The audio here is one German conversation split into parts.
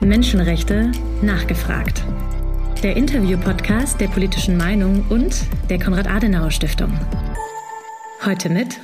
Menschenrechte nachgefragt. Der Interview-Podcast der politischen Meinung und der Konrad-Adenauer-Stiftung. Heute mit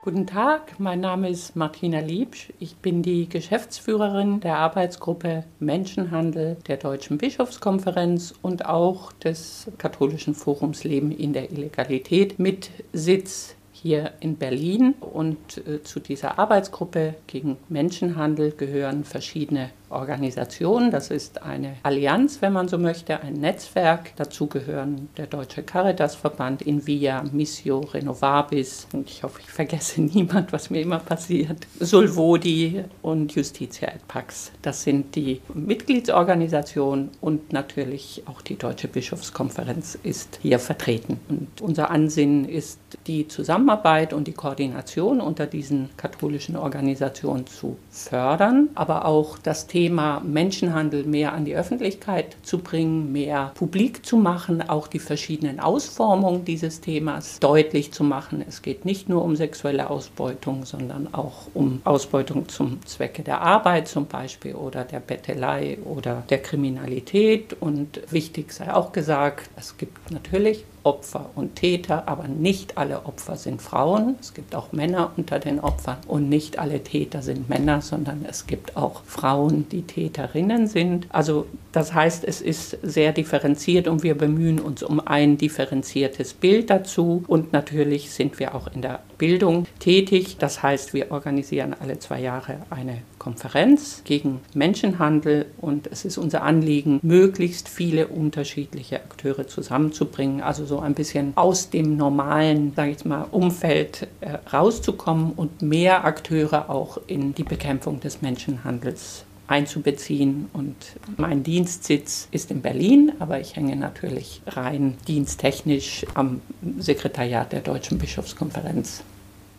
Guten Tag, mein Name ist Martina Liebsch. Ich bin die Geschäftsführerin der Arbeitsgruppe Menschenhandel der Deutschen Bischofskonferenz und auch des katholischen Forums Leben in der Illegalität mit Sitz hier in Berlin. Und äh, zu dieser Arbeitsgruppe gegen Menschenhandel gehören verschiedene Organisation. Das ist eine Allianz, wenn man so möchte, ein Netzwerk. Dazu gehören der Deutsche Caritasverband, Invia, Missio, Renovabis. Und ich hoffe, ich vergesse niemand, was mir immer passiert. Sulvodi und Justitia et Pax. Das sind die Mitgliedsorganisationen und natürlich auch die Deutsche Bischofskonferenz ist hier vertreten. Und unser Ansinnen ist, die Zusammenarbeit und die Koordination unter diesen katholischen Organisationen zu fördern, aber auch das Thema Thema Menschenhandel mehr an die Öffentlichkeit zu bringen, mehr publik zu machen, auch die verschiedenen Ausformungen dieses Themas deutlich zu machen. Es geht nicht nur um sexuelle Ausbeutung, sondern auch um Ausbeutung zum Zwecke der Arbeit zum Beispiel oder der Bettelei oder der Kriminalität. Und wichtig sei auch gesagt, es gibt natürlich Opfer und Täter, aber nicht alle Opfer sind Frauen. Es gibt auch Männer unter den Opfern und nicht alle Täter sind Männer, sondern es gibt auch Frauen, die Täterinnen sind. Also das heißt, es ist sehr differenziert und wir bemühen uns um ein differenziertes Bild dazu und natürlich sind wir auch in der Bildung tätig. Das heißt, wir organisieren alle zwei Jahre eine Konferenz gegen Menschenhandel und es ist unser Anliegen, möglichst viele unterschiedliche Akteure zusammenzubringen, also so ein bisschen aus dem normalen, sage ich mal, Umfeld äh, rauszukommen und mehr Akteure auch in die Bekämpfung des Menschenhandels einzubeziehen. Und mein Dienstsitz ist in Berlin, aber ich hänge natürlich rein diensttechnisch am Sekretariat der Deutschen Bischofskonferenz.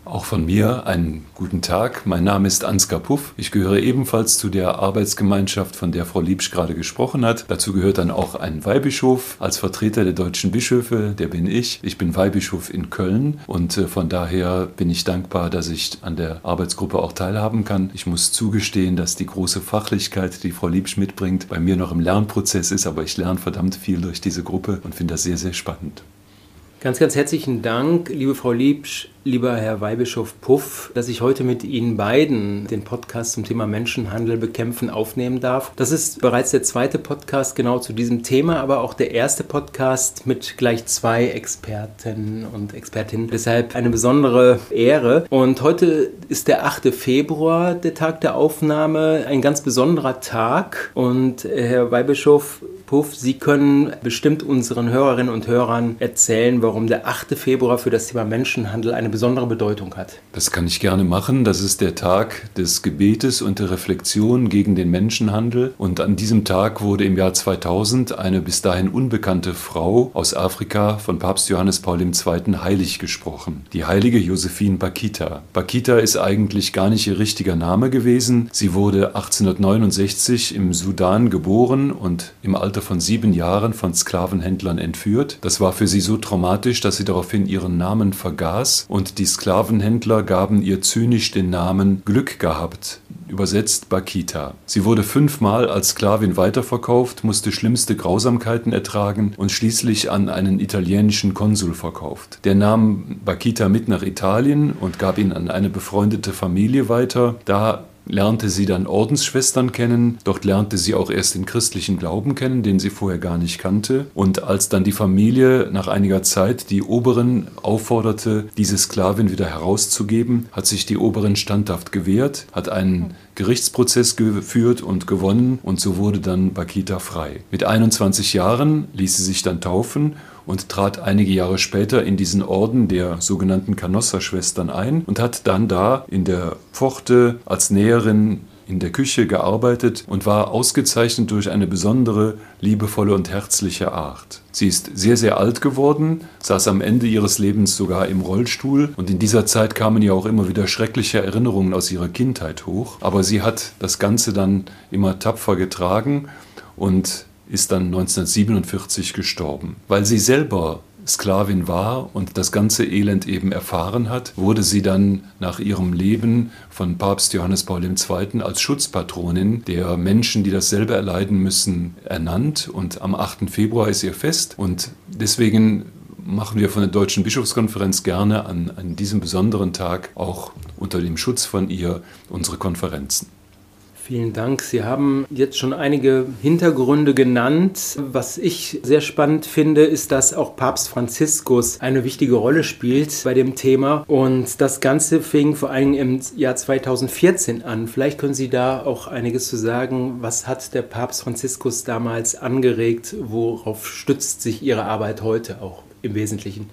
Auch von mir einen guten Tag. Mein Name ist Ansgar Puff. Ich gehöre ebenfalls zu der Arbeitsgemeinschaft, von der Frau Liebsch gerade gesprochen hat. Dazu gehört dann auch ein Weihbischof als Vertreter der deutschen Bischöfe. Der bin ich. Ich bin Weihbischof in Köln und äh, von daher bin ich dankbar, dass ich an der Arbeitsgruppe auch teilhaben kann. Ich muss zugestehen, dass die große Fachlichkeit, die Frau Liebsch mitbringt, bei mir noch im Lernprozess ist, aber ich lerne verdammt viel durch diese Gruppe und finde das sehr, sehr spannend. Ganz, ganz herzlichen Dank, liebe Frau Liebsch, lieber Herr Weihbischof Puff, dass ich heute mit Ihnen beiden den Podcast zum Thema Menschenhandel bekämpfen aufnehmen darf. Das ist bereits der zweite Podcast genau zu diesem Thema, aber auch der erste Podcast mit gleich zwei Experten und Expertinnen. Deshalb eine besondere Ehre. Und heute ist der 8. Februar, der Tag der Aufnahme, ein ganz besonderer Tag. Und Herr Weihbischof Puff, Sie können bestimmt unseren Hörerinnen und Hörern erzählen, warum der 8. Februar für das Thema Menschenhandel eine besondere Bedeutung hat. Das kann ich gerne machen. Das ist der Tag des Gebetes und der Reflexion gegen den Menschenhandel. Und an diesem Tag wurde im Jahr 2000 eine bis dahin unbekannte Frau aus Afrika von Papst Johannes Paul II. heilig gesprochen. Die heilige Josephine Bakita. Bakita ist eigentlich gar nicht ihr richtiger Name gewesen. Sie wurde 1869 im Sudan geboren und im Alter Alter von sieben Jahren von Sklavenhändlern entführt. Das war für sie so traumatisch, dass sie daraufhin ihren Namen vergaß und die Sklavenhändler gaben ihr zynisch den Namen Glück gehabt übersetzt Bakita. Sie wurde fünfmal als Sklavin weiterverkauft, musste schlimmste Grausamkeiten ertragen und schließlich an einen italienischen Konsul verkauft. Der nahm Bakita mit nach Italien und gab ihn an eine befreundete Familie weiter. Da lernte sie dann Ordensschwestern kennen. Dort lernte sie auch erst den christlichen Glauben kennen, den sie vorher gar nicht kannte. Und als dann die Familie nach einiger Zeit die Oberin aufforderte, diese Sklavin wieder herauszugeben, hat sich die Oberin standhaft gewehrt, hat einen Gerichtsprozess geführt und gewonnen und so wurde dann Bakita frei. Mit 21 Jahren ließ sie sich dann taufen und trat einige Jahre später in diesen Orden der sogenannten Canossa-Schwestern ein und hat dann da in der Pforte als Näherin in der Küche gearbeitet und war ausgezeichnet durch eine besondere, liebevolle und herzliche Art. Sie ist sehr, sehr alt geworden, saß am Ende ihres Lebens sogar im Rollstuhl und in dieser Zeit kamen ja auch immer wieder schreckliche Erinnerungen aus ihrer Kindheit hoch. Aber sie hat das Ganze dann immer tapfer getragen und ist dann 1947 gestorben. Weil sie selber Sklavin war und das ganze Elend eben erfahren hat, wurde sie dann nach ihrem Leben von Papst Johannes Paul II. als Schutzpatronin der Menschen, die dasselbe erleiden müssen, ernannt. Und am 8. Februar ist ihr Fest. Und deswegen machen wir von der Deutschen Bischofskonferenz gerne an, an diesem besonderen Tag auch unter dem Schutz von ihr unsere Konferenzen. Vielen Dank. Sie haben jetzt schon einige Hintergründe genannt. Was ich sehr spannend finde, ist, dass auch Papst Franziskus eine wichtige Rolle spielt bei dem Thema. Und das Ganze fing vor allem im Jahr 2014 an. Vielleicht können Sie da auch einiges zu sagen. Was hat der Papst Franziskus damals angeregt? Worauf stützt sich Ihre Arbeit heute auch im Wesentlichen?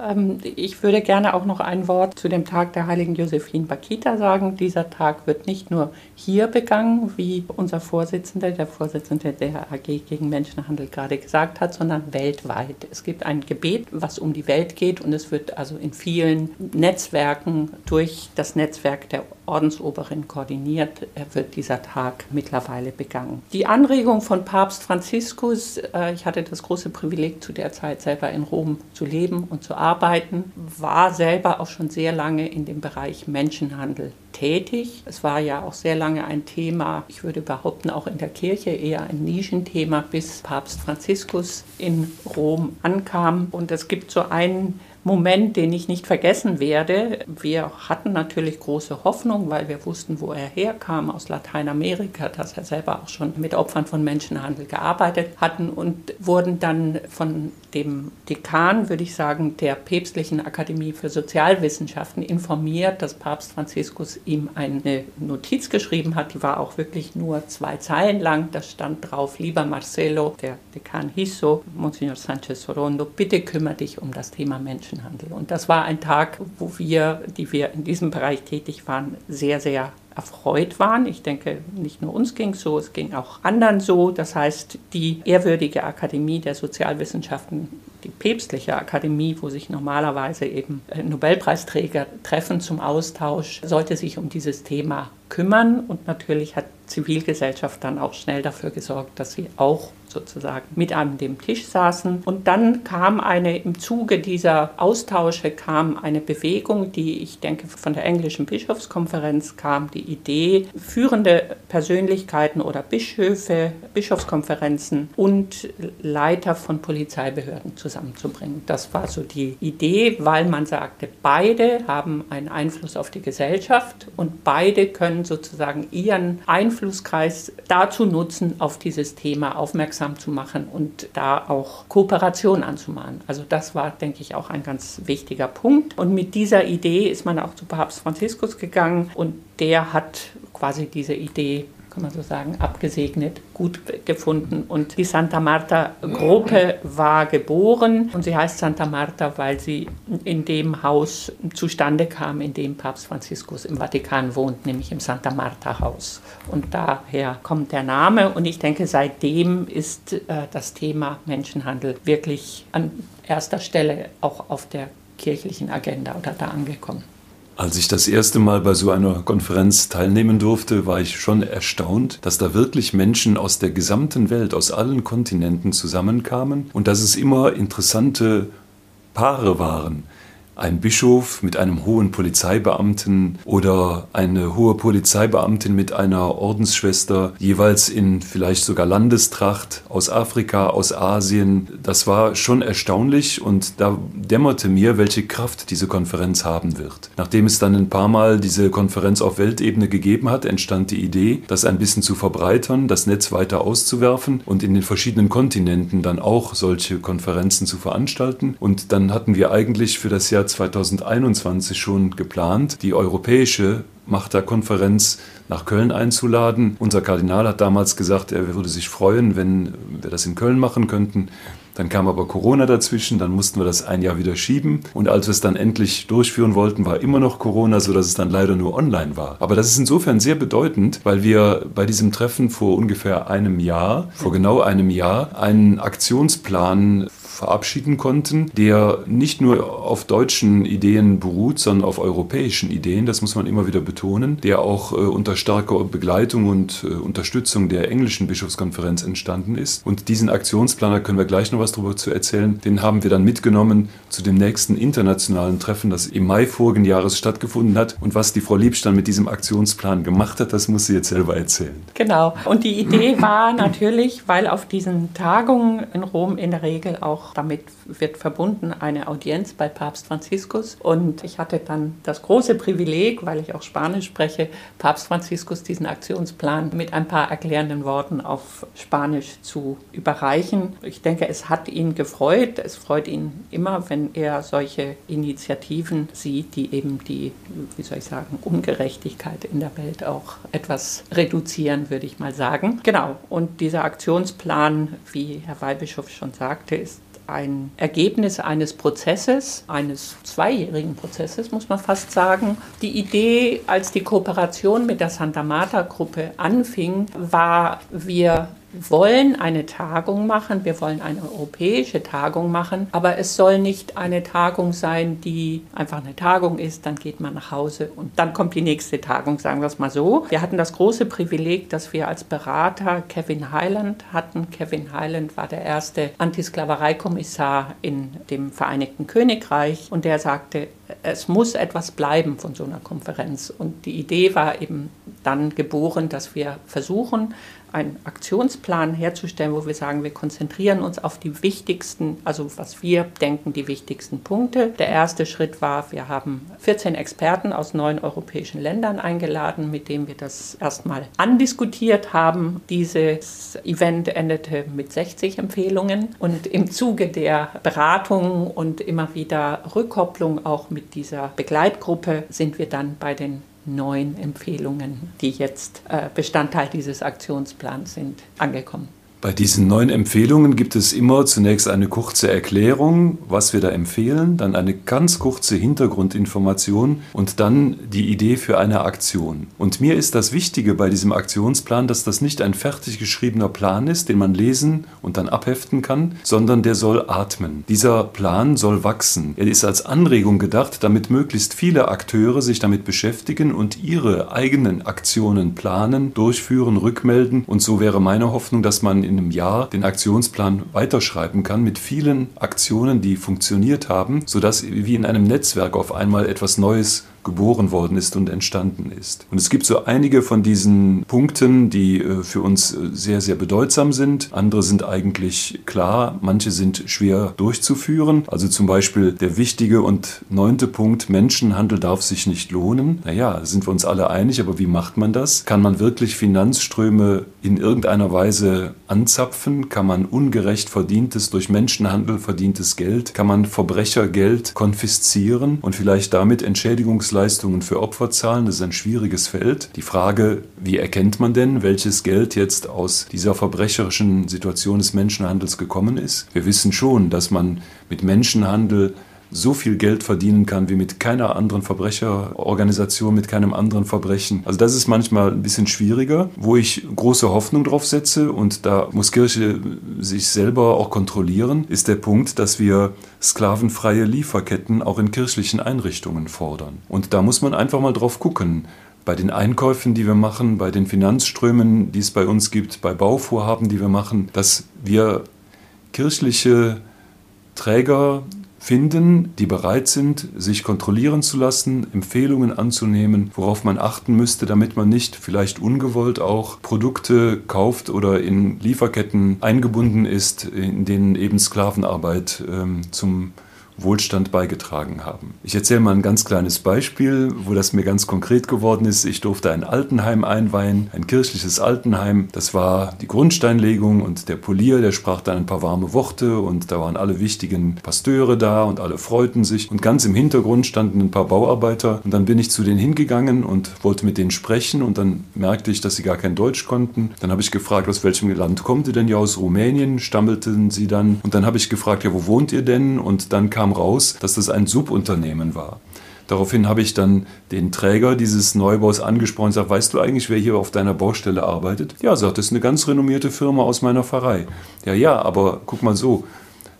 Ähm, ich würde gerne auch noch ein Wort zu dem Tag der heiligen Josephine Bakita sagen. Dieser Tag wird nicht nur hier begangen, wie unser Vorsitzender, der Vorsitzende der AG gegen Menschenhandel gerade gesagt hat, sondern weltweit. Es gibt ein Gebet, was um die Welt geht und es wird also in vielen Netzwerken durch das Netzwerk der Ordensoberin koordiniert, wird dieser Tag mittlerweile begangen. Die Anregung von Papst Franziskus, äh, ich hatte das große Privileg zu der Zeit selber in Rom zu leben und zu arbeiten, war selber auch schon sehr lange in dem Bereich Menschenhandel tätig. Es war ja auch sehr lange ein Thema, ich würde behaupten, auch in der Kirche eher ein Nischenthema, bis Papst Franziskus in Rom ankam. Und es gibt so einen Moment, den ich nicht vergessen werde. Wir hatten natürlich große Hoffnung, weil wir wussten, wo er herkam, aus Lateinamerika, dass er selber auch schon mit Opfern von Menschenhandel gearbeitet hatten und wurden dann von dem Dekan, würde ich sagen, der Päpstlichen Akademie für Sozialwissenschaften informiert, dass Papst Franziskus ihm eine Notiz geschrieben hat. Die war auch wirklich nur zwei Zeilen lang. Da stand drauf, lieber Marcelo, der Dekan hieß so, Monsignor Sanchez Sorondo, bitte kümmere dich um das Thema Menschenhandel. Und das war ein Tag, wo wir, die wir in diesem Bereich tätig waren, sehr, sehr erfreut waren. Ich denke, nicht nur uns ging es so, es ging auch anderen so. Das heißt, die ehrwürdige Akademie der Sozialwissenschaften, die päpstliche Akademie, wo sich normalerweise eben äh, Nobelpreisträger treffen zum Austausch, sollte sich um dieses Thema kümmern. Und natürlich hat Zivilgesellschaft dann auch schnell dafür gesorgt, dass sie auch sozusagen mit an dem Tisch saßen. Und dann kam eine, im Zuge dieser Austausche kam eine Bewegung, die ich denke von der englischen Bischofskonferenz kam, die Idee, führende Persönlichkeiten oder Bischöfe, Bischofskonferenzen und Leiter von Polizeibehörden zusammenzubringen. Das war so die Idee, weil man sagte, beide haben einen Einfluss auf die Gesellschaft und beide können sozusagen ihren Einflusskreis dazu nutzen, auf dieses Thema aufmerksam aufmerksam zu machen und da auch Kooperation anzumahnen. Also das war, denke ich, auch ein ganz wichtiger Punkt. Und mit dieser Idee ist man auch zu Papst Franziskus gegangen und der hat quasi diese Idee kann man so sagen, abgesegnet, gut gefunden. Und die Santa Marta-Gruppe war geboren und sie heißt Santa Marta, weil sie in dem Haus zustande kam, in dem Papst Franziskus im Vatikan wohnt, nämlich im Santa Marta-Haus. Und daher kommt der Name und ich denke, seitdem ist äh, das Thema Menschenhandel wirklich an erster Stelle auch auf der kirchlichen Agenda oder da angekommen. Als ich das erste Mal bei so einer Konferenz teilnehmen durfte, war ich schon erstaunt, dass da wirklich Menschen aus der gesamten Welt, aus allen Kontinenten zusammenkamen und dass es immer interessante Paare waren ein Bischof mit einem hohen Polizeibeamten oder eine hohe Polizeibeamtin mit einer Ordensschwester, jeweils in vielleicht sogar Landestracht aus Afrika, aus Asien. Das war schon erstaunlich und da dämmerte mir, welche Kraft diese Konferenz haben wird. Nachdem es dann ein paar Mal diese Konferenz auf Weltebene gegeben hat, entstand die Idee, das ein bisschen zu verbreitern, das Netz weiter auszuwerfen und in den verschiedenen Kontinenten dann auch solche Konferenzen zu veranstalten. Und dann hatten wir eigentlich für das Jahr 2021 schon geplant, die europäische Machterkonferenz nach Köln einzuladen. Unser Kardinal hat damals gesagt, er würde sich freuen, wenn wir das in Köln machen könnten. Dann kam aber Corona dazwischen, dann mussten wir das ein Jahr wieder schieben. Und als wir es dann endlich durchführen wollten, war immer noch Corona, sodass es dann leider nur online war. Aber das ist insofern sehr bedeutend, weil wir bei diesem Treffen vor ungefähr einem Jahr, vor genau einem Jahr, einen Aktionsplan verabschieden konnten, der nicht nur auf deutschen Ideen beruht, sondern auf europäischen Ideen, das muss man immer wieder betonen, der auch äh, unter starker Begleitung und äh, Unterstützung der englischen Bischofskonferenz entstanden ist. Und diesen Aktionsplan, da können wir gleich noch was darüber zu erzählen, den haben wir dann mitgenommen zu dem nächsten internationalen Treffen, das im Mai vorigen Jahres stattgefunden hat. Und was die Frau Liebsch dann mit diesem Aktionsplan gemacht hat, das muss sie jetzt selber erzählen. Genau. Und die Idee war natürlich, weil auf diesen Tagungen in Rom in der Regel auch damit wird verbunden eine Audienz bei Papst Franziskus. Und ich hatte dann das große Privileg, weil ich auch Spanisch spreche, Papst Franziskus diesen Aktionsplan mit ein paar erklärenden Worten auf Spanisch zu überreichen. Ich denke, es hat ihn gefreut. Es freut ihn immer, wenn er solche Initiativen sieht, die eben die, wie soll ich sagen, Ungerechtigkeit in der Welt auch etwas reduzieren, würde ich mal sagen. Genau. Und dieser Aktionsplan, wie Herr Weihbischof schon sagte, ist ein Ergebnis eines Prozesses, eines zweijährigen Prozesses, muss man fast sagen. Die Idee, als die Kooperation mit der Santa Marta Gruppe anfing, war, wir wollen eine Tagung machen, wir wollen eine europäische Tagung machen, aber es soll nicht eine Tagung sein, die einfach eine Tagung ist, dann geht man nach Hause und dann kommt die nächste Tagung, sagen wir es mal so. Wir hatten das große Privileg, dass wir als Berater Kevin Highland hatten. Kevin Highland war der erste Antisklavereikommissar in dem Vereinigten Königreich und der sagte, es muss etwas bleiben von so einer Konferenz. Und die Idee war eben dann geboren, dass wir versuchen, einen Aktionsplan herzustellen, wo wir sagen, wir konzentrieren uns auf die wichtigsten, also was wir denken, die wichtigsten Punkte. Der erste Schritt war, wir haben 14 Experten aus neun europäischen Ländern eingeladen, mit denen wir das erstmal andiskutiert haben. Dieses Event endete mit 60 Empfehlungen und im Zuge der Beratungen und immer wieder Rückkopplung auch mit dieser Begleitgruppe sind wir dann bei den neun Empfehlungen, die jetzt äh, Bestandteil dieses Aktionsplans sind, angekommen. Bei diesen neuen Empfehlungen gibt es immer zunächst eine kurze Erklärung, was wir da empfehlen, dann eine ganz kurze Hintergrundinformation und dann die Idee für eine Aktion. Und mir ist das Wichtige bei diesem Aktionsplan, dass das nicht ein fertig geschriebener Plan ist, den man lesen und dann abheften kann, sondern der soll atmen. Dieser Plan soll wachsen. Er ist als Anregung gedacht, damit möglichst viele Akteure sich damit beschäftigen und ihre eigenen Aktionen planen, durchführen, rückmelden. Und so wäre meine Hoffnung, dass man in in einem Jahr den Aktionsplan weiterschreiben kann mit vielen Aktionen, die funktioniert haben, sodass wie in einem Netzwerk auf einmal etwas Neues geboren worden ist und entstanden ist. Und es gibt so einige von diesen Punkten, die äh, für uns äh, sehr, sehr bedeutsam sind. Andere sind eigentlich klar, manche sind schwer durchzuführen. Also zum Beispiel der wichtige und neunte Punkt, Menschenhandel darf sich nicht lohnen. Naja, sind wir uns alle einig, aber wie macht man das? Kann man wirklich Finanzströme in irgendeiner Weise anzapfen? Kann man ungerecht verdientes, durch Menschenhandel verdientes Geld, kann man Verbrechergeld konfiszieren und vielleicht damit Entschädigungs Hilfsleistungen für Opfer zahlen. Das ist ein schwieriges Feld. Die Frage, wie erkennt man denn, welches Geld jetzt aus dieser verbrecherischen Situation des Menschenhandels gekommen ist? Wir wissen schon, dass man mit Menschenhandel so viel Geld verdienen kann wie mit keiner anderen Verbrecherorganisation, mit keinem anderen Verbrechen. Also das ist manchmal ein bisschen schwieriger, wo ich große Hoffnung drauf setze und da muss Kirche sich selber auch kontrollieren, ist der Punkt, dass wir sklavenfreie Lieferketten auch in kirchlichen Einrichtungen fordern. Und da muss man einfach mal drauf gucken bei den Einkäufen, die wir machen, bei den Finanzströmen, die es bei uns gibt, bei Bauvorhaben, die wir machen, dass wir kirchliche Träger finden, die bereit sind, sich kontrollieren zu lassen, Empfehlungen anzunehmen, worauf man achten müsste, damit man nicht vielleicht ungewollt auch Produkte kauft oder in Lieferketten eingebunden ist, in denen eben Sklavenarbeit ähm, zum Wohlstand beigetragen haben. Ich erzähle mal ein ganz kleines Beispiel, wo das mir ganz konkret geworden ist. Ich durfte ein Altenheim einweihen, ein kirchliches Altenheim. Das war die Grundsteinlegung und der Polier, der sprach dann ein paar warme Worte und da waren alle wichtigen Pasteure da und alle freuten sich und ganz im Hintergrund standen ein paar Bauarbeiter und dann bin ich zu denen hingegangen und wollte mit denen sprechen und dann merkte ich, dass sie gar kein Deutsch konnten. Dann habe ich gefragt, aus welchem Land kommt ihr denn? Ja, aus Rumänien, stammelten sie dann und dann habe ich gefragt, ja, wo wohnt ihr denn? Und dann kam kam raus, dass das ein Subunternehmen war. Daraufhin habe ich dann den Träger dieses Neubaus angesprochen und gesagt, weißt du eigentlich, wer hier auf deiner Baustelle arbeitet? Ja, sagt, das ist eine ganz renommierte Firma aus meiner Pfarrei. Ja, ja, aber guck mal so,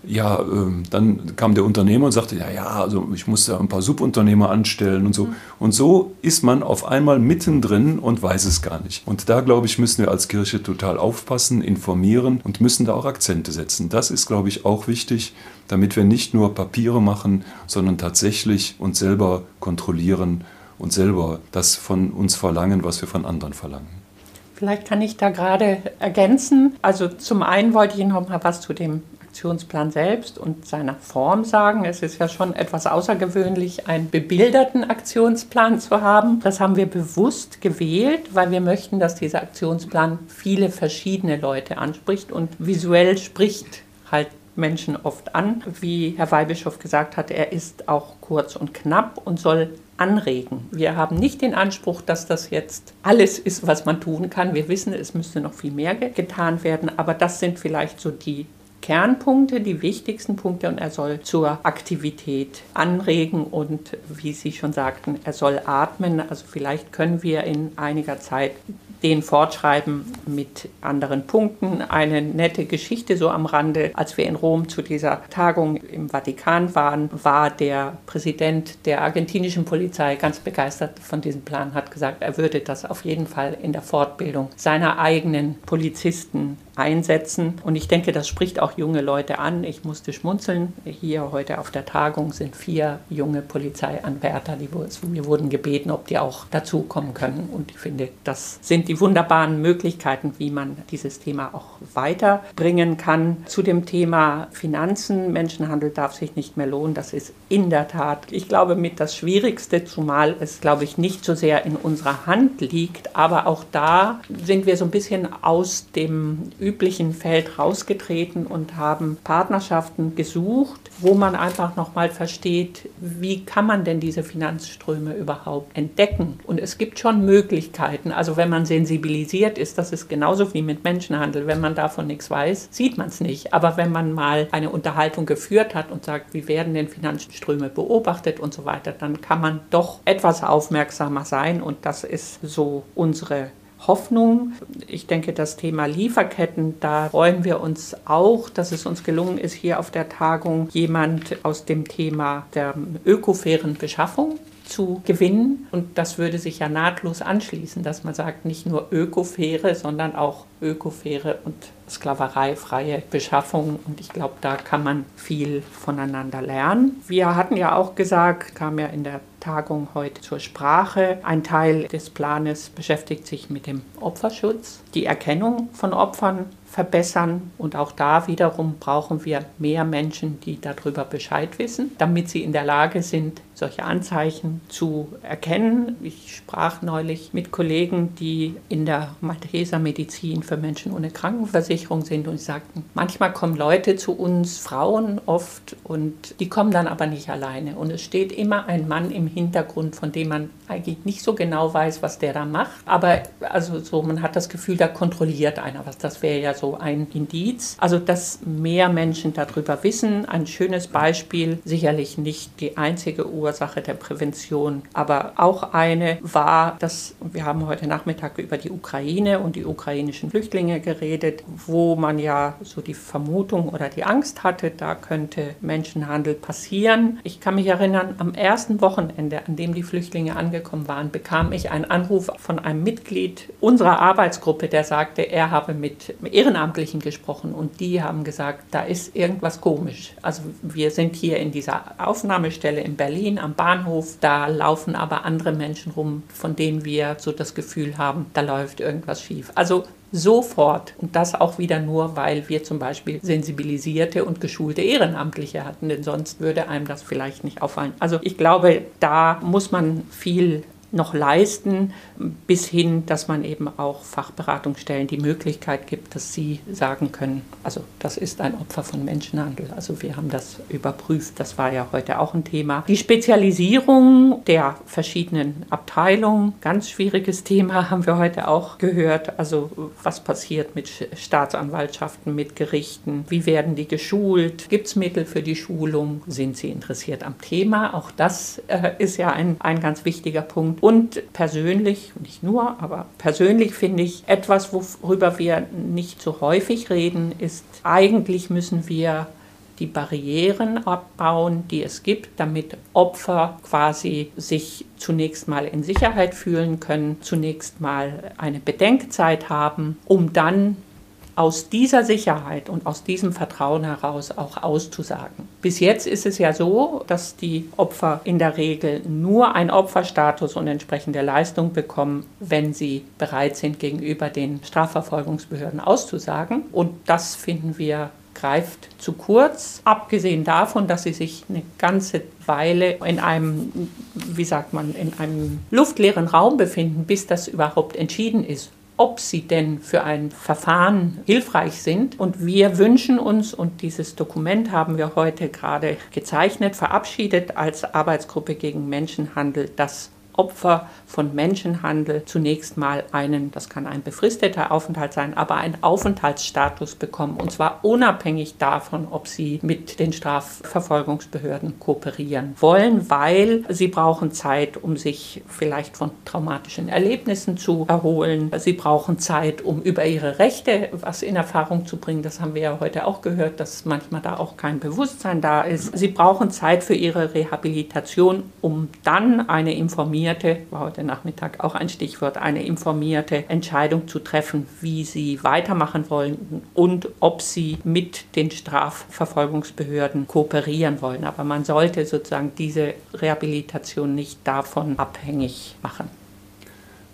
ja, ähm, dann kam der Unternehmer und sagte, ja, ja, also ich muss da ein paar Subunternehmer anstellen und so. Mhm. Und so ist man auf einmal mittendrin und weiß es gar nicht. Und da, glaube ich, müssen wir als Kirche total aufpassen, informieren und müssen da auch Akzente setzen. Das ist, glaube ich, auch wichtig, damit wir nicht nur Papiere machen, sondern tatsächlich uns selber kontrollieren und selber das von uns verlangen, was wir von anderen verlangen. Vielleicht kann ich da gerade ergänzen. Also zum einen wollte ich noch mal was zu dem Aktionsplan selbst und seiner Form sagen. Es ist ja schon etwas außergewöhnlich, einen bebilderten Aktionsplan zu haben. Das haben wir bewusst gewählt, weil wir möchten, dass dieser Aktionsplan viele verschiedene Leute anspricht und visuell spricht halt Menschen oft an. Wie Herr Weihbischof gesagt hat, er ist auch kurz und knapp und soll anregen. Wir haben nicht den Anspruch, dass das jetzt alles ist, was man tun kann. Wir wissen, es müsste noch viel mehr getan werden, aber das sind vielleicht so die Kernpunkte, die wichtigsten Punkte und er soll zur Aktivität anregen und wie Sie schon sagten, er soll atmen. Also vielleicht können wir in einiger Zeit den fortschreiben mit anderen Punkten. Eine nette Geschichte so am Rande. Als wir in Rom zu dieser Tagung im Vatikan waren, war der Präsident der argentinischen Polizei ganz begeistert von diesem Plan, hat gesagt, er würde das auf jeden Fall in der Fortbildung seiner eigenen Polizisten einsetzen. Und ich denke, das spricht auch junge Leute an. Ich musste schmunzeln. Hier heute auf der Tagung sind vier junge Polizeianwärter, die wir wurden gebeten, ob die auch dazukommen können. Und ich finde, das sind die wunderbaren Möglichkeiten, wie man dieses Thema auch weiterbringen kann. Zu dem Thema Finanzen, Menschenhandel darf sich nicht mehr lohnen. Das ist in der Tat, ich glaube, mit das Schwierigste, zumal es, glaube ich, nicht so sehr in unserer Hand liegt. Aber auch da sind wir so ein bisschen aus dem üblichen Feld rausgetreten und haben Partnerschaften gesucht, wo man einfach nochmal versteht, wie kann man denn diese Finanzströme überhaupt entdecken. Und es gibt schon Möglichkeiten. Also wenn man sensibilisiert ist, das ist genauso wie mit Menschenhandel. Wenn man davon nichts weiß, sieht man es nicht. Aber wenn man mal eine Unterhaltung geführt hat und sagt, wie werden denn Finanzströme beobachtet und so weiter, dann kann man doch etwas aufmerksamer sein. Und das ist so unsere Hoffnung. Ich denke, das Thema Lieferketten, da freuen wir uns auch, dass es uns gelungen ist, hier auf der Tagung jemand aus dem Thema der ökofairen Beschaffung zu gewinnen. Und das würde sich ja nahtlos anschließen, dass man sagt, nicht nur ökofaire, sondern auch ökofaire und sklavereifreie Beschaffung. Und ich glaube, da kann man viel voneinander lernen. Wir hatten ja auch gesagt, kam ja in der Tagung heute zur Sprache. Ein Teil des Planes beschäftigt sich mit dem Opferschutz, die Erkennung von Opfern verbessern. Und auch da wiederum brauchen wir mehr Menschen, die darüber Bescheid wissen, damit sie in der Lage sind, solche Anzeichen zu erkennen. Ich sprach neulich mit Kollegen, die in der Malteser Medizin für Menschen ohne Krankenversicherung sind und sagten, manchmal kommen Leute zu uns, Frauen oft, und die kommen dann aber nicht alleine. Und es steht immer ein Mann im Hintergrund, von dem man eigentlich nicht so genau weiß, was der da macht. Aber also so, man hat das Gefühl, da kontrolliert einer was. Das wäre ja so ein Indiz. Also, dass mehr Menschen darüber wissen. Ein schönes Beispiel, sicherlich nicht die einzige Ursache, der Prävention. Aber auch eine war, dass wir haben heute Nachmittag über die Ukraine und die ukrainischen Flüchtlinge geredet, wo man ja so die Vermutung oder die Angst hatte, da könnte Menschenhandel passieren. Ich kann mich erinnern, am ersten Wochenende, an dem die Flüchtlinge angekommen waren, bekam ich einen Anruf von einem Mitglied unserer Arbeitsgruppe, der sagte, er habe mit Ehrenamtlichen gesprochen und die haben gesagt, da ist irgendwas komisch. Also wir sind hier in dieser Aufnahmestelle in Berlin Berlin am Bahnhof. Da laufen aber andere Menschen rum, von denen wir so das Gefühl haben, da läuft irgendwas schief. Also sofort. Und das auch wieder nur, weil wir zum Beispiel sensibilisierte und geschulte Ehrenamtliche hatten, denn sonst würde einem das vielleicht nicht auffallen. Also ich glaube, da muss man viel noch leisten, bis hin, dass man eben auch Fachberatungsstellen die Möglichkeit gibt, dass sie sagen können, also das ist ein Opfer von Menschenhandel. Also wir haben das überprüft, das war ja heute auch ein Thema. Die Spezialisierung der verschiedenen Abteilungen, ganz schwieriges Thema, haben wir heute auch gehört. Also was passiert mit Staatsanwaltschaften, mit Gerichten, wie werden die geschult, gibt es Mittel für die Schulung, sind sie interessiert am Thema? Auch das äh, ist ja ein, ein ganz wichtiger Punkt. Und persönlich, nicht nur, aber persönlich finde ich etwas, worüber wir nicht so häufig reden, ist, eigentlich müssen wir die Barrieren abbauen, die es gibt, damit Opfer quasi sich zunächst mal in Sicherheit fühlen können, zunächst mal eine Bedenkzeit haben, um dann aus dieser Sicherheit und aus diesem Vertrauen heraus auch auszusagen. Bis jetzt ist es ja so, dass die Opfer in der Regel nur einen Opferstatus und entsprechende Leistung bekommen, wenn sie bereit sind, gegenüber den Strafverfolgungsbehörden auszusagen. Und das finden wir greift zu kurz, abgesehen davon, dass sie sich eine ganze Weile in einem, wie sagt man, in einem luftleeren Raum befinden, bis das überhaupt entschieden ist ob sie denn für ein Verfahren hilfreich sind. Und wir wünschen uns, und dieses Dokument haben wir heute gerade gezeichnet, verabschiedet als Arbeitsgruppe gegen Menschenhandel, dass Opfer von Menschenhandel zunächst mal einen, das kann ein befristeter Aufenthalt sein, aber einen Aufenthaltsstatus bekommen. Und zwar unabhängig davon, ob sie mit den Strafverfolgungsbehörden kooperieren wollen, weil sie brauchen Zeit, um sich vielleicht von traumatischen Erlebnissen zu erholen. Sie brauchen Zeit, um über ihre Rechte was in Erfahrung zu bringen. Das haben wir ja heute auch gehört, dass manchmal da auch kein Bewusstsein da ist. Sie brauchen Zeit für ihre Rehabilitation, um dann eine informierte, war heute Nachmittag auch ein Stichwort, eine informierte Entscheidung zu treffen, wie sie weitermachen wollen und ob sie mit den Strafverfolgungsbehörden kooperieren wollen. Aber man sollte sozusagen diese Rehabilitation nicht davon abhängig machen.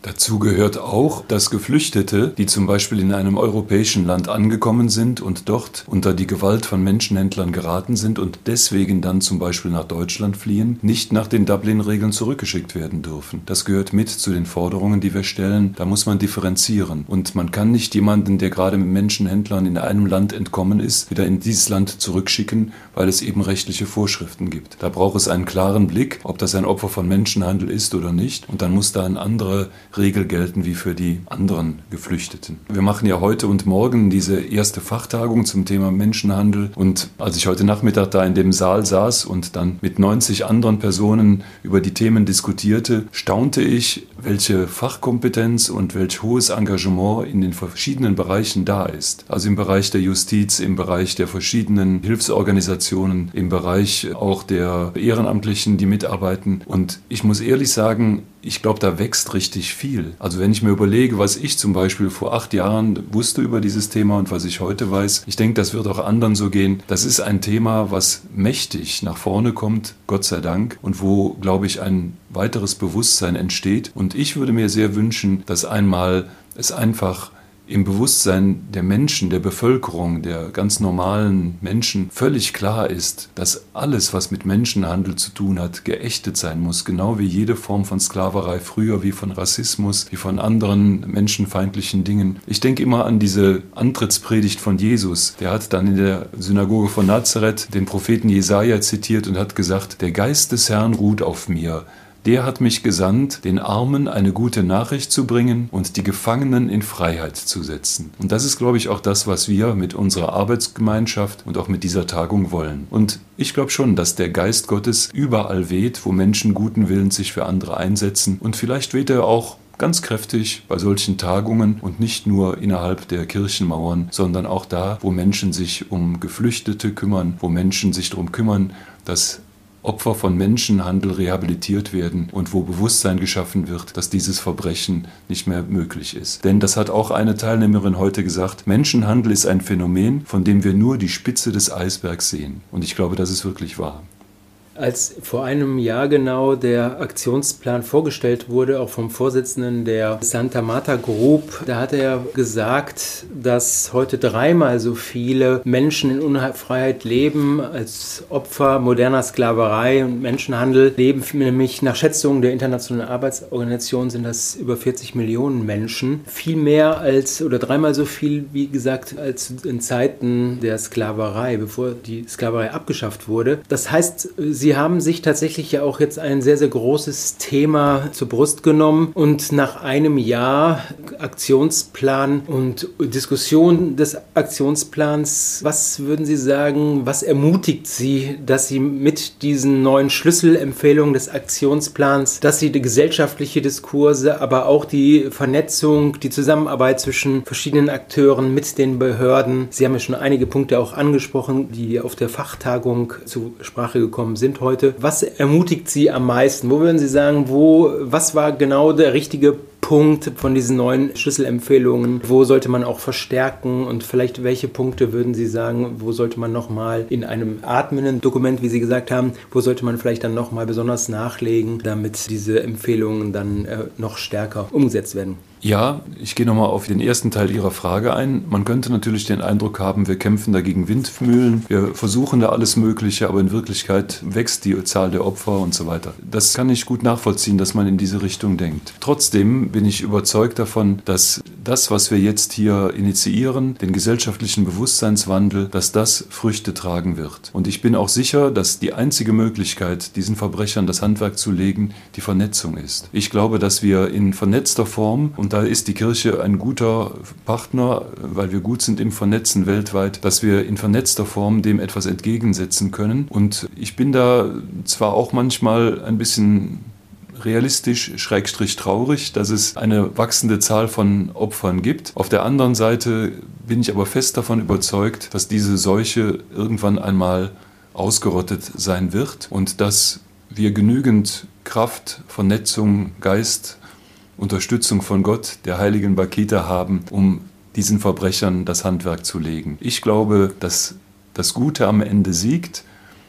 Dazu gehört auch, dass Geflüchtete, die zum Beispiel in einem europäischen Land angekommen sind und dort unter die Gewalt von Menschenhändlern geraten sind und deswegen dann zum Beispiel nach Deutschland fliehen, nicht nach den Dublin-Regeln zurückgeschickt werden dürfen. Das gehört mit zu den Forderungen, die wir stellen. Da muss man differenzieren. Und man kann nicht jemanden, der gerade mit Menschenhändlern in einem Land entkommen ist, wieder in dieses Land zurückschicken, weil es eben rechtliche Vorschriften gibt. Da braucht es einen klaren Blick, ob das ein Opfer von Menschenhandel ist oder nicht. Und dann muss da ein anderer Regel gelten wie für die anderen Geflüchteten. Wir machen ja heute und morgen diese erste Fachtagung zum Thema Menschenhandel und als ich heute Nachmittag da in dem Saal saß und dann mit 90 anderen Personen über die Themen diskutierte, staunte ich, welche Fachkompetenz und welch hohes Engagement in den verschiedenen Bereichen da ist. Also im Bereich der Justiz, im Bereich der verschiedenen Hilfsorganisationen, im Bereich auch der Ehrenamtlichen, die mitarbeiten. Und ich muss ehrlich sagen, ich glaube, da wächst richtig viel. Also wenn ich mir überlege, was ich zum Beispiel vor acht Jahren wusste über dieses Thema und was ich heute weiß, ich denke, das wird auch anderen so gehen. Das ist ein Thema, was mächtig nach vorne kommt, Gott sei Dank, und wo, glaube ich, ein weiteres Bewusstsein entsteht. Und ich würde mir sehr wünschen, dass einmal es einfach im Bewusstsein der Menschen, der Bevölkerung, der ganz normalen Menschen völlig klar ist, dass alles, was mit Menschenhandel zu tun hat, geächtet sein muss, genau wie jede Form von Sklaverei früher, wie von Rassismus, wie von anderen menschenfeindlichen Dingen. Ich denke immer an diese Antrittspredigt von Jesus. Der hat dann in der Synagoge von Nazareth den Propheten Jesaja zitiert und hat gesagt: Der Geist des Herrn ruht auf mir der hat mich gesandt, den Armen eine gute Nachricht zu bringen und die Gefangenen in Freiheit zu setzen. Und das ist, glaube ich, auch das, was wir mit unserer Arbeitsgemeinschaft und auch mit dieser Tagung wollen. Und ich glaube schon, dass der Geist Gottes überall weht, wo Menschen guten Willens sich für andere einsetzen. Und vielleicht weht er auch ganz kräftig bei solchen Tagungen und nicht nur innerhalb der Kirchenmauern, sondern auch da, wo Menschen sich um Geflüchtete kümmern, wo Menschen sich darum kümmern, dass Opfer von Menschenhandel rehabilitiert werden und wo Bewusstsein geschaffen wird, dass dieses Verbrechen nicht mehr möglich ist. Denn das hat auch eine Teilnehmerin heute gesagt, Menschenhandel ist ein Phänomen, von dem wir nur die Spitze des Eisbergs sehen. Und ich glaube, das ist wirklich wahr. Als vor einem Jahr genau der Aktionsplan vorgestellt wurde, auch vom Vorsitzenden der Santa Marta Group, da hat er gesagt, dass heute dreimal so viele Menschen in Unfreiheit leben als Opfer moderner Sklaverei und Menschenhandel leben. Nämlich nach Schätzungen der Internationalen Arbeitsorganisation sind das über 40 Millionen Menschen. Viel mehr als oder dreimal so viel, wie gesagt, als in Zeiten der Sklaverei, bevor die Sklaverei abgeschafft wurde. Das heißt, sie Sie haben sich tatsächlich ja auch jetzt ein sehr, sehr großes Thema zur Brust genommen und nach einem Jahr Aktionsplan und Diskussion des Aktionsplans, was würden Sie sagen, was ermutigt Sie, dass Sie mit diesen neuen Schlüsselempfehlungen des Aktionsplans, dass Sie die gesellschaftliche Diskurse, aber auch die Vernetzung, die Zusammenarbeit zwischen verschiedenen Akteuren mit den Behörden, Sie haben ja schon einige Punkte auch angesprochen, die auf der Fachtagung zur Sprache gekommen sind heute. Was ermutigt Sie am meisten? Wo würden Sie sagen, wo, was war genau der richtige Punkt von diesen neuen Schlüsselempfehlungen? Wo sollte man auch verstärken und vielleicht welche Punkte würden Sie sagen, wo sollte man nochmal in einem atmenden Dokument, wie Sie gesagt haben, wo sollte man vielleicht dann nochmal besonders nachlegen, damit diese Empfehlungen dann äh, noch stärker umgesetzt werden? Ja, ich gehe nochmal auf den ersten Teil Ihrer Frage ein. Man könnte natürlich den Eindruck haben, wir kämpfen dagegen Windmühlen, wir versuchen da alles Mögliche, aber in Wirklichkeit wächst die Zahl der Opfer und so weiter. Das kann ich gut nachvollziehen, dass man in diese Richtung denkt. Trotzdem bin ich überzeugt davon, dass das, was wir jetzt hier initiieren, den gesellschaftlichen Bewusstseinswandel, dass das Früchte tragen wird. Und ich bin auch sicher, dass die einzige Möglichkeit, diesen Verbrechern das Handwerk zu legen, die Vernetzung ist. Ich glaube, dass wir in vernetzter Form und da ist die Kirche ein guter Partner, weil wir gut sind im Vernetzen weltweit, dass wir in vernetzter Form dem etwas entgegensetzen können. Und ich bin da zwar auch manchmal ein bisschen realistisch, schrägstrich traurig, dass es eine wachsende Zahl von Opfern gibt. Auf der anderen Seite bin ich aber fest davon überzeugt, dass diese Seuche irgendwann einmal ausgerottet sein wird und dass wir genügend Kraft, Vernetzung, Geist Unterstützung von Gott, der heiligen Bakita haben, um diesen Verbrechern das Handwerk zu legen. Ich glaube, dass das Gute am Ende siegt.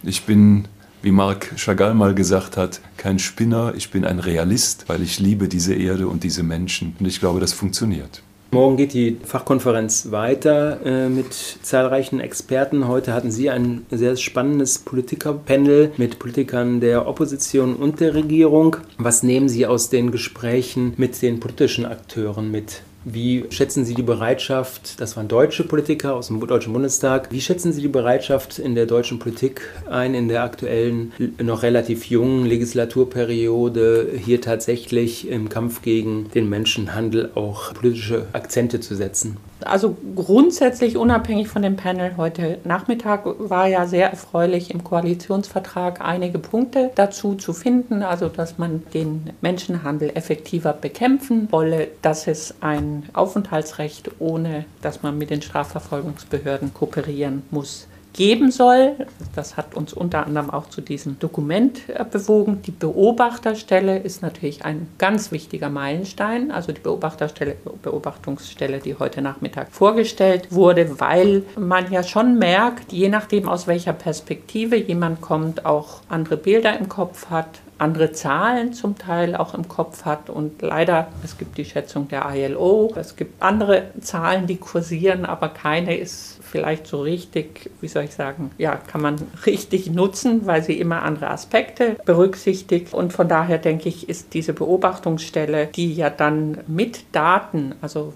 Ich bin, wie Marc Chagall mal gesagt hat, kein Spinner, ich bin ein Realist, weil ich liebe diese Erde und diese Menschen. Und ich glaube, das funktioniert. Morgen geht die Fachkonferenz weiter äh, mit zahlreichen Experten. Heute hatten Sie ein sehr spannendes Politikerpanel mit Politikern der Opposition und der Regierung. Was nehmen Sie aus den Gesprächen mit den politischen Akteuren mit? Wie schätzen Sie die Bereitschaft, das waren deutsche Politiker aus dem Deutschen Bundestag, wie schätzen Sie die Bereitschaft in der deutschen Politik ein, in der aktuellen, noch relativ jungen Legislaturperiode, hier tatsächlich im Kampf gegen den Menschenhandel auch politische Akzente zu setzen? Also grundsätzlich unabhängig von dem Panel heute Nachmittag war ja sehr erfreulich im Koalitionsvertrag einige Punkte dazu zu finden, also dass man den Menschenhandel effektiver bekämpfen wolle, dass es ein Aufenthaltsrecht ohne, dass man mit den Strafverfolgungsbehörden kooperieren muss geben soll. Das hat uns unter anderem auch zu diesem Dokument äh, bewogen. Die Beobachterstelle ist natürlich ein ganz wichtiger Meilenstein, also die Beobachterstelle, Beobachtungsstelle, die heute Nachmittag vorgestellt wurde, weil man ja schon merkt, je nachdem aus welcher Perspektive jemand kommt, auch andere Bilder im Kopf hat, andere Zahlen zum Teil auch im Kopf hat. Und leider, es gibt die Schätzung der ILO, es gibt andere Zahlen, die kursieren, aber keine ist vielleicht so richtig, wie soll ich sagen, ja, kann man richtig nutzen, weil sie immer andere Aspekte berücksichtigt. Und von daher denke ich, ist diese Beobachtungsstelle, die ja dann mit Daten, also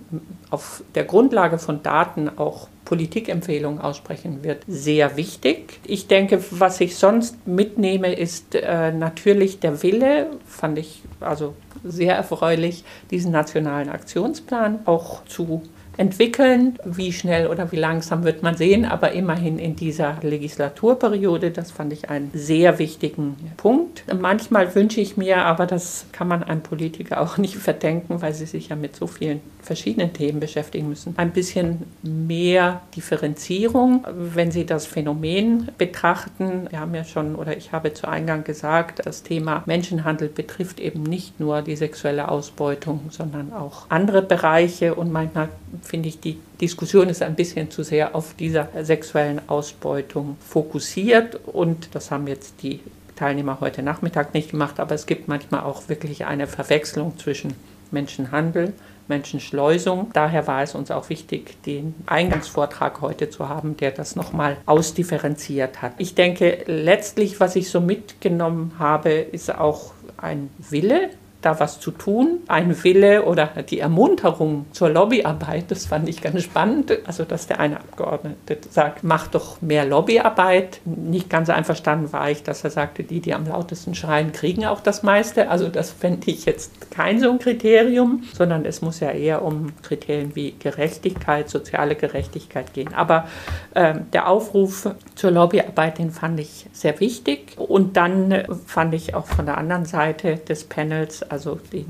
auf der Grundlage von Daten auch Politikempfehlungen aussprechen wird, sehr wichtig. Ich denke, was ich sonst mitnehme, ist äh, natürlich der Wille, fand ich also sehr erfreulich, diesen nationalen Aktionsplan auch zu entwickeln. Wie schnell oder wie langsam wird man sehen, aber immerhin in dieser Legislaturperiode, das fand ich einen sehr wichtigen Punkt. Manchmal wünsche ich mir, aber das kann man einem Politiker auch nicht verdenken, weil sie sich ja mit so vielen verschiedenen Themen beschäftigen müssen, ein bisschen mehr Differenzierung, wenn Sie das Phänomen betrachten. Wir haben ja schon, oder ich habe zu Eingang gesagt, das Thema Menschenhandel betrifft eben nicht nur die sexuelle Ausbeutung, sondern auch andere Bereiche und manchmal finde ich, die Diskussion ist ein bisschen zu sehr auf dieser sexuellen Ausbeutung fokussiert und das haben jetzt die Teilnehmer heute Nachmittag nicht gemacht, aber es gibt manchmal auch wirklich eine Verwechslung zwischen Menschenhandel, Menschenschleusung. Daher war es uns auch wichtig, den Eingangsvortrag heute zu haben, der das nochmal ausdifferenziert hat. Ich denke, letztlich, was ich so mitgenommen habe, ist auch ein Wille da was zu tun. Ein Wille oder die Ermunterung zur Lobbyarbeit, das fand ich ganz spannend. Also, dass der eine Abgeordnete sagt, mach doch mehr Lobbyarbeit. Nicht ganz einverstanden war ich, dass er sagte, die, die am lautesten schreien, kriegen auch das meiste. Also, das fände ich jetzt kein so ein Kriterium, sondern es muss ja eher um Kriterien wie Gerechtigkeit, soziale Gerechtigkeit gehen. Aber äh, der Aufruf zur Lobbyarbeit, den fand ich sehr wichtig. Und dann fand ich auch von der anderen Seite des Panels, also die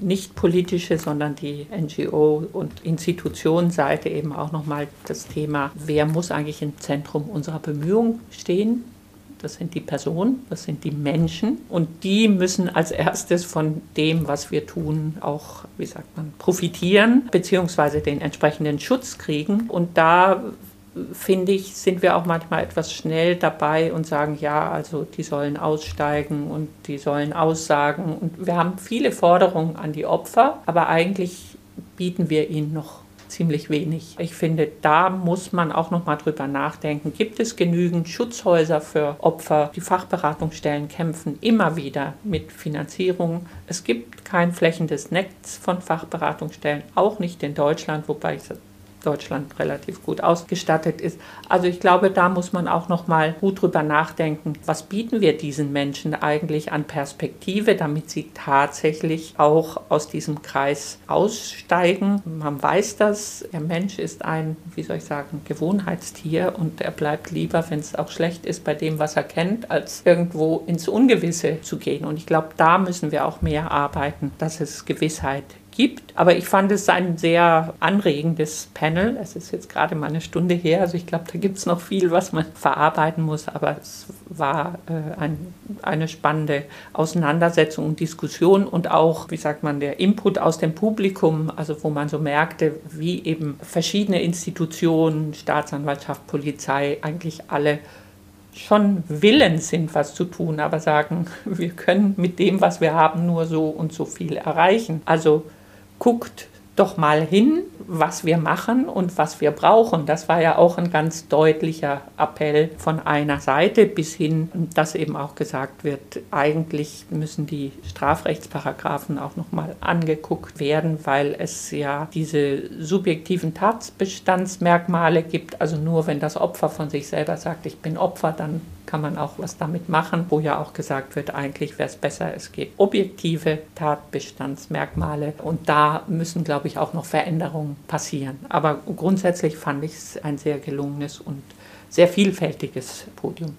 nicht politische, sondern die NGO- und Institutionenseite eben auch nochmal das Thema, wer muss eigentlich im Zentrum unserer Bemühungen stehen. Das sind die Personen, das sind die Menschen und die müssen als erstes von dem, was wir tun, auch, wie sagt man, profitieren beziehungsweise den entsprechenden Schutz kriegen. Und da finde ich, sind wir auch manchmal etwas schnell dabei und sagen, ja, also die sollen aussteigen und die sollen aussagen. Und wir haben viele Forderungen an die Opfer, aber eigentlich bieten wir ihnen noch ziemlich wenig. Ich finde, da muss man auch noch mal drüber nachdenken. Gibt es genügend Schutzhäuser für Opfer? Die Fachberatungsstellen kämpfen immer wieder mit Finanzierung. Es gibt kein flächendes Netz von Fachberatungsstellen, auch nicht in Deutschland, wobei ich Deutschland relativ gut ausgestattet ist. Also ich glaube, da muss man auch noch mal gut drüber nachdenken, was bieten wir diesen Menschen eigentlich an Perspektive, damit sie tatsächlich auch aus diesem Kreis aussteigen. Man weiß das, der Mensch ist ein, wie soll ich sagen, Gewohnheitstier und er bleibt lieber, wenn es auch schlecht ist, bei dem, was er kennt, als irgendwo ins Ungewisse zu gehen. Und ich glaube, da müssen wir auch mehr arbeiten, dass es Gewissheit gibt. Aber ich fand es ein sehr anregendes Panel. Es ist jetzt gerade mal eine Stunde her, also ich glaube, da gibt es noch viel, was man verarbeiten muss. Aber es war äh, ein, eine spannende Auseinandersetzung und Diskussion und auch, wie sagt man, der Input aus dem Publikum, also wo man so merkte, wie eben verschiedene Institutionen, Staatsanwaltschaft, Polizei, eigentlich alle schon willens sind, was zu tun, aber sagen, wir können mit dem, was wir haben, nur so und so viel erreichen. Also guckt doch mal hin, was wir machen und was wir brauchen. Das war ja auch ein ganz deutlicher Appell von einer Seite bis hin, dass eben auch gesagt wird, eigentlich müssen die Strafrechtsparagraphen auch noch mal angeguckt werden, weil es ja diese subjektiven Tatbestandsmerkmale gibt. Also nur wenn das Opfer von sich selber sagt, ich bin Opfer, dann kann man auch was damit machen, wo ja auch gesagt wird, eigentlich wäre es besser, es gibt objektive Tatbestandsmerkmale und da müssen, glaube ich, auch noch Veränderungen passieren. Aber grundsätzlich fand ich es ein sehr gelungenes und sehr vielfältiges Podium.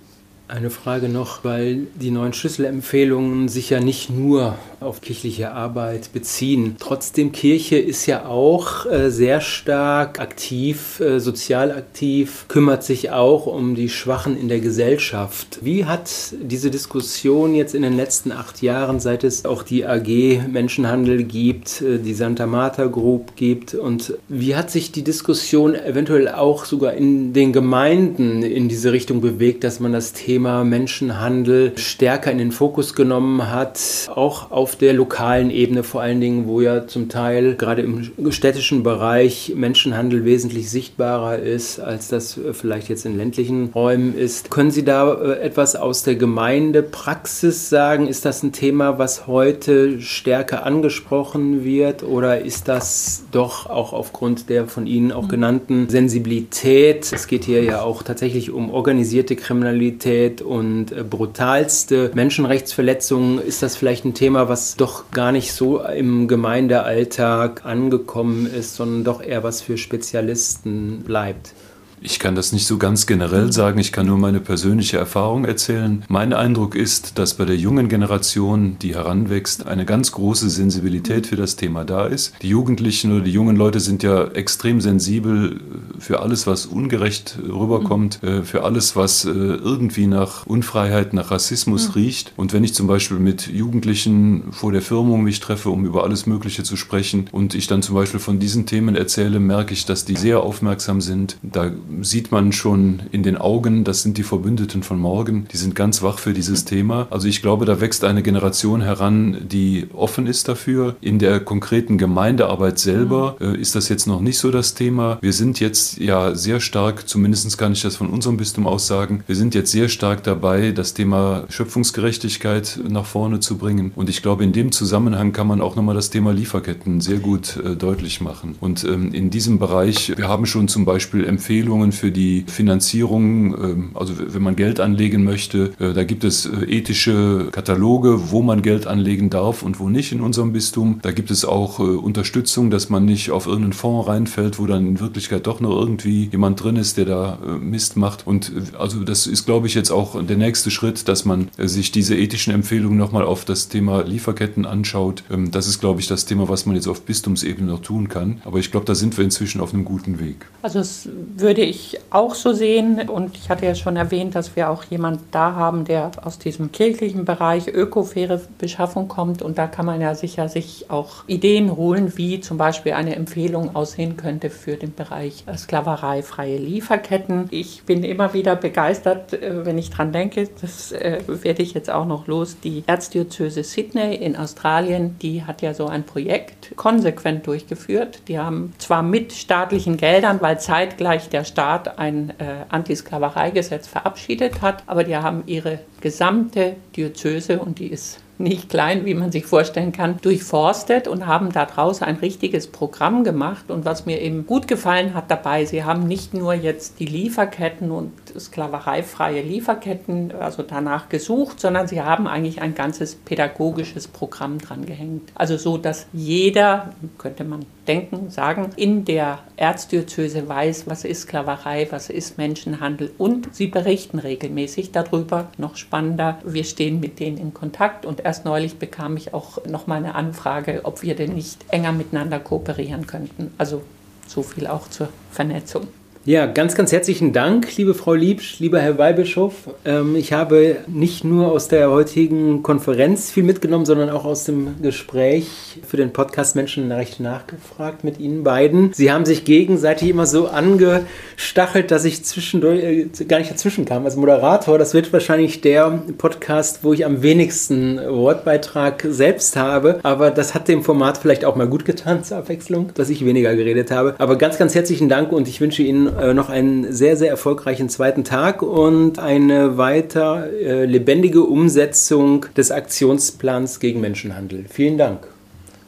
Eine Frage noch, weil die neuen Schlüsselempfehlungen sich ja nicht nur auf kirchliche Arbeit beziehen. Trotzdem, Kirche ist ja auch äh, sehr stark aktiv, äh, sozial aktiv, kümmert sich auch um die Schwachen in der Gesellschaft. Wie hat diese Diskussion jetzt in den letzten acht Jahren, seit es auch die AG Menschenhandel gibt, äh, die Santa Marta Group gibt, und wie hat sich die Diskussion eventuell auch sogar in den Gemeinden in diese Richtung bewegt, dass man das Thema Thema Menschenhandel stärker in den Fokus genommen hat, auch auf der lokalen Ebene vor allen Dingen, wo ja zum Teil gerade im städtischen Bereich Menschenhandel wesentlich sichtbarer ist, als das vielleicht jetzt in ländlichen Räumen ist. Können Sie da äh, etwas aus der Gemeindepraxis sagen? Ist das ein Thema, was heute stärker angesprochen wird oder ist das doch auch aufgrund der von Ihnen auch genannten Sensibilität? Es geht hier ja auch tatsächlich um organisierte Kriminalität Brutalität und äh, brutalste Menschenrechtsverletzungen ist das vielleicht ein Thema, was doch gar nicht so im Gemeindealltag angekommen ist, sondern doch eher was für Spezialisten bleibt. Ich kann das nicht so ganz generell sagen, ich kann nur meine persönliche Erfahrung erzählen. Mein Eindruck ist, dass bei der jungen Generation, die heranwächst, eine ganz große Sensibilität für das Thema da ist. Die Jugendlichen oder die jungen Leute sind ja extrem sensibel für alles, was ungerecht rüberkommt, mhm. äh, für alles, was äh, irgendwie nach Unfreiheit, nach Rassismus mhm. riecht. Und wenn ich zum Beispiel mit Jugendlichen vor der Firmung mich treffe, um über alles Mögliche zu sprechen und ich dann zum Beispiel von diesen Themen erzähle, merke ich, dass die sehr aufmerksam sind. Da sieht man schon in den Augen, das sind die Verbündeten von morgen, die sind ganz wach für dieses Thema. Also ich glaube, da wächst eine Generation heran, die offen ist dafür. In der konkreten Gemeindearbeit selber äh, ist das jetzt noch nicht so das Thema. Wir sind jetzt ja sehr stark, zumindest kann ich das von unserem Bistum aus sagen, wir sind jetzt sehr stark dabei, das Thema Schöpfungsgerechtigkeit nach vorne zu bringen. Und ich glaube, in dem Zusammenhang kann man auch nochmal das Thema Lieferketten sehr gut äh, deutlich machen. Und ähm, in diesem Bereich, wir haben schon zum Beispiel Empfehlungen für die Finanzierung, ähm, also wenn man Geld anlegen möchte, äh, da gibt es äh, ethische Kataloge, wo man Geld anlegen darf und wo nicht in unserem Bistum. Da gibt es auch äh, Unterstützung, dass man nicht auf irgendeinen Fonds reinfällt, wo dann in Wirklichkeit doch noch irgendwie jemand drin ist, der da Mist macht. Und also das ist, glaube ich, jetzt auch der nächste Schritt, dass man sich diese ethischen Empfehlungen nochmal auf das Thema Lieferketten anschaut. Ähm, das ist, glaube ich, das Thema, was man jetzt auf Bistumsebene noch tun kann. Aber ich glaube, da sind wir inzwischen auf einem guten Weg. Also das würde ich auch so sehen. Und ich hatte ja schon erwähnt, dass wir auch jemanden da haben, der aus diesem kirchlichen Bereich ökofaire Beschaffung kommt. Und da kann man ja sicher sich auch Ideen holen, wie zum Beispiel eine Empfehlung aussehen könnte für den Bereich sklavereifreie Lieferketten. Ich bin immer wieder begeistert, äh, wenn ich dran denke. Das äh, werde ich jetzt auch noch los. Die Erzdiözese Sydney in Australien, die hat ja so ein Projekt konsequent durchgeführt. Die haben zwar mit staatlichen Geldern, weil zeitgleich der Staat ein äh, Antisklavereigesetz verabschiedet hat, aber die haben ihre gesamte Diözese und die ist nicht klein, wie man sich vorstellen kann, durchforstet und haben daraus ein richtiges Programm gemacht. Und was mir eben gut gefallen hat dabei, sie haben nicht nur jetzt die Lieferketten und sklavereifreie Lieferketten, also danach gesucht, sondern sie haben eigentlich ein ganzes pädagogisches Programm dran gehängt. Also so, dass jeder, könnte man denken, sagen, in der Erzdiözese weiß, was ist Sklaverei, was ist Menschenhandel und sie berichten regelmäßig darüber. Noch spannender, wir stehen mit denen in Kontakt und erst neulich bekam ich auch noch mal eine Anfrage, ob wir denn nicht enger miteinander kooperieren könnten. Also so viel auch zur Vernetzung. Ja, ganz, ganz herzlichen Dank, liebe Frau Liebsch, lieber Herr Weihbischof. Ähm, ich habe nicht nur aus der heutigen Konferenz viel mitgenommen, sondern auch aus dem Gespräch für den Podcast Menschenrecht nachgefragt mit Ihnen beiden. Sie haben sich gegenseitig immer so angestachelt, dass ich zwischendurch äh, gar nicht dazwischen kam. Als Moderator, das wird wahrscheinlich der Podcast, wo ich am wenigsten Wortbeitrag selbst habe. Aber das hat dem Format vielleicht auch mal gut getan zur Abwechslung, dass ich weniger geredet habe. Aber ganz, ganz herzlichen Dank und ich wünsche Ihnen äh, noch einen sehr, sehr erfolgreichen zweiten Tag und eine weiter äh, lebendige Umsetzung des Aktionsplans gegen Menschenhandel. Vielen Dank.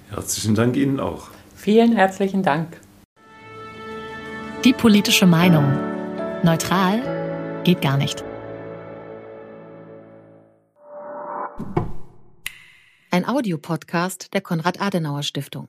Herzlichen Dank Ihnen auch. Vielen herzlichen Dank. Die politische Meinung. Neutral geht gar nicht. Ein Audiopodcast der Konrad-Adenauer-Stiftung.